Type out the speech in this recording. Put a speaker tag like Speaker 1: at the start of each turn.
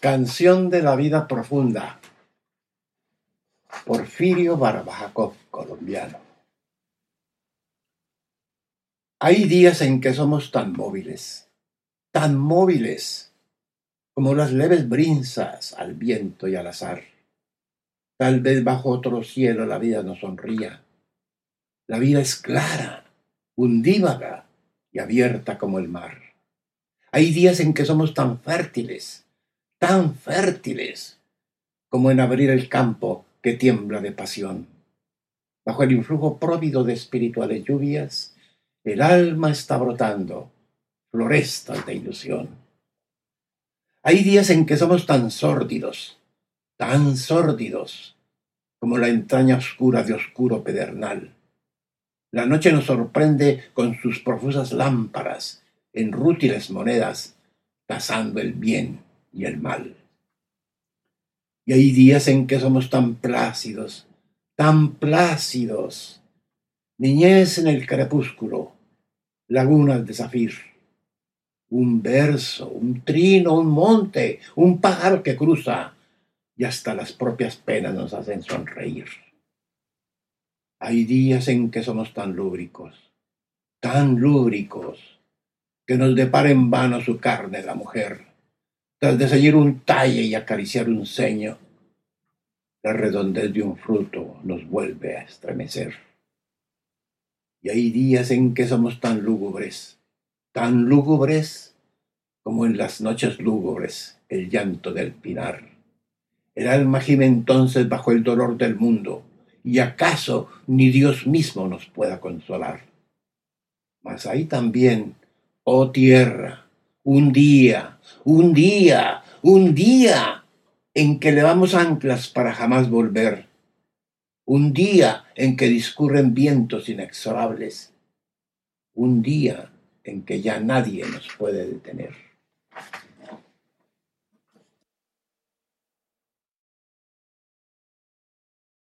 Speaker 1: Canción de la vida profunda. Porfirio Barbajacov, colombiano. Hay días en que somos tan móviles, tan móviles, como las leves brinzas al viento y al azar. Tal vez bajo otro cielo la vida nos sonría. La vida es clara, undívaga y abierta como el mar. Hay días en que somos tan fértiles, tan fértiles como en abrir el campo que tiembla de pasión. Bajo el influjo próvido de espirituales lluvias, el alma está brotando florestas de ilusión. Hay días en que somos tan sórdidos, tan sórdidos, como la entraña oscura de oscuro pedernal. La noche nos sorprende con sus profusas lámparas en rútiles monedas, cazando el bien y el mal. Y hay días en que somos tan plácidos, tan plácidos. Niñez en el crepúsculo, lagunas de zafir, un verso, un trino, un monte, un pájaro que cruza, y hasta las propias penas nos hacen sonreír. Hay días en que somos tan lúbricos, tan lúbricos, que nos depara en vano su carne la mujer tras de seguir un talle y acariciar un ceño, la redondez de un fruto nos vuelve a estremecer. Y hay días en que somos tan lúgubres, tan lúgubres como en las noches lúgubres el llanto del pinar. El alma gime entonces bajo el dolor del mundo, y acaso ni Dios mismo nos pueda consolar. Mas hay también, oh tierra, un día, un día, un día en que levamos anclas para jamás volver, un día en que discurren vientos inexorables, un día en que ya nadie nos puede detener.